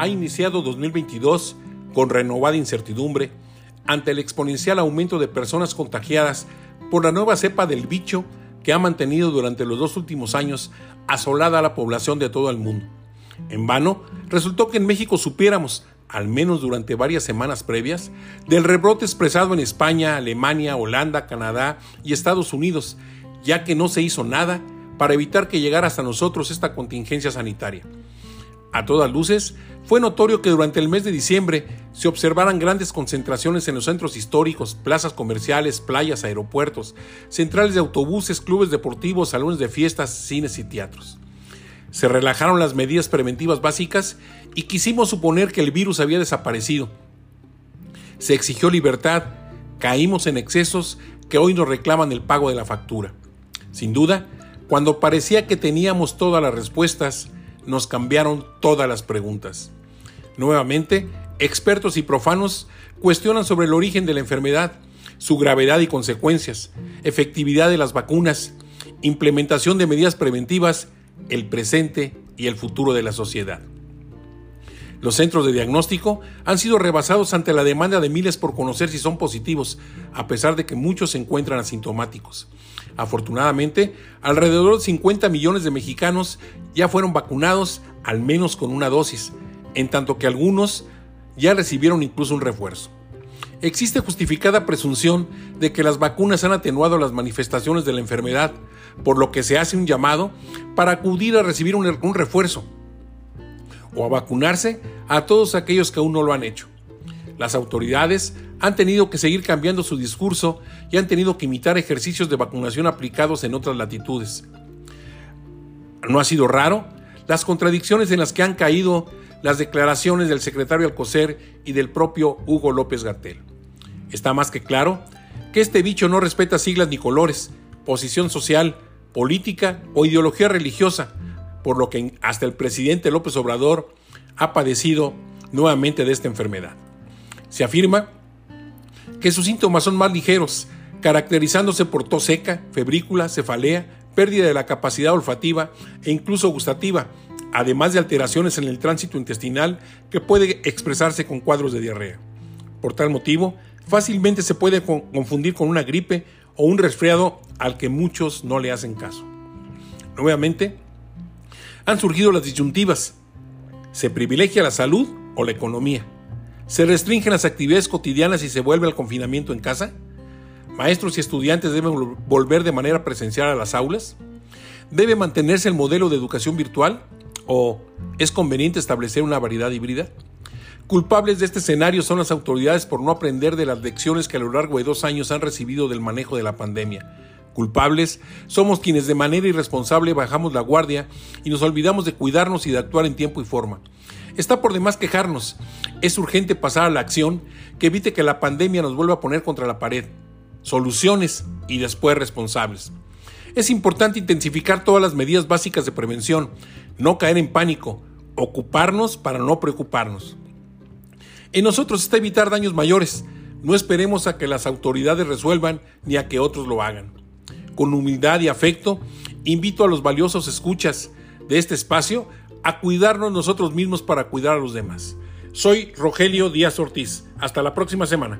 ha iniciado 2022 con renovada incertidumbre ante el exponencial aumento de personas contagiadas por la nueva cepa del bicho que ha mantenido durante los dos últimos años asolada a la población de todo el mundo. En vano, resultó que en México supiéramos, al menos durante varias semanas previas, del rebrote expresado en España, Alemania, Holanda, Canadá y Estados Unidos, ya que no se hizo nada para evitar que llegara hasta nosotros esta contingencia sanitaria. A todas luces, fue notorio que durante el mes de diciembre se observaran grandes concentraciones en los centros históricos, plazas comerciales, playas, aeropuertos, centrales de autobuses, clubes deportivos, salones de fiestas, cines y teatros. Se relajaron las medidas preventivas básicas y quisimos suponer que el virus había desaparecido. Se exigió libertad, caímos en excesos que hoy nos reclaman el pago de la factura. Sin duda, cuando parecía que teníamos todas las respuestas, nos cambiaron todas las preguntas. Nuevamente, expertos y profanos cuestionan sobre el origen de la enfermedad, su gravedad y consecuencias, efectividad de las vacunas, implementación de medidas preventivas, el presente y el futuro de la sociedad. Los centros de diagnóstico han sido rebasados ante la demanda de miles por conocer si son positivos, a pesar de que muchos se encuentran asintomáticos. Afortunadamente, alrededor de 50 millones de mexicanos ya fueron vacunados al menos con una dosis, en tanto que algunos ya recibieron incluso un refuerzo. Existe justificada presunción de que las vacunas han atenuado las manifestaciones de la enfermedad, por lo que se hace un llamado para acudir a recibir un, refuerzo o a vacunarse a todos aquellos que aún no lo han hecho. Las autoridades han tenido que seguir cambiando su discurso y han tenido que imitar ejercicios de vacunación aplicados en otras latitudes. No ha sido raro las contradicciones en las que han caído las declaraciones del secretario Alcocer y del propio Hugo López Gatel. Está más que claro que este bicho no respeta siglas ni colores, posición social, política o ideología religiosa, por lo que hasta el presidente López Obrador ha padecido nuevamente de esta enfermedad. Se afirma que sus síntomas son más ligeros, caracterizándose por tos seca, febrícula, cefalea, pérdida de la capacidad olfativa e incluso gustativa, además de alteraciones en el tránsito intestinal que puede expresarse con cuadros de diarrea. Por tal motivo, fácilmente se puede confundir con una gripe o un resfriado al que muchos no le hacen caso. Nuevamente, han surgido las disyuntivas. ¿Se privilegia la salud o la economía? ¿Se restringen las actividades cotidianas y se vuelve al confinamiento en casa? ¿Maestros y estudiantes deben volver de manera presencial a las aulas? ¿Debe mantenerse el modelo de educación virtual o es conveniente establecer una variedad híbrida? Culpables de este escenario son las autoridades por no aprender de las lecciones que a lo largo de dos años han recibido del manejo de la pandemia Culpables somos quienes de manera irresponsable bajamos la guardia y nos olvidamos de cuidarnos y de actuar en tiempo y forma. Está por demás quejarnos. Es urgente pasar a la acción que evite que la pandemia nos vuelva a poner contra la pared. Soluciones y después responsables. Es importante intensificar todas las medidas básicas de prevención, no caer en pánico, ocuparnos para no preocuparnos. En nosotros está evitar daños mayores. No esperemos a que las autoridades resuelvan ni a que otros lo hagan con humildad y afecto, invito a los valiosos escuchas de este espacio a cuidarnos nosotros mismos para cuidar a los demás. Soy Rogelio Díaz Ortiz. Hasta la próxima semana.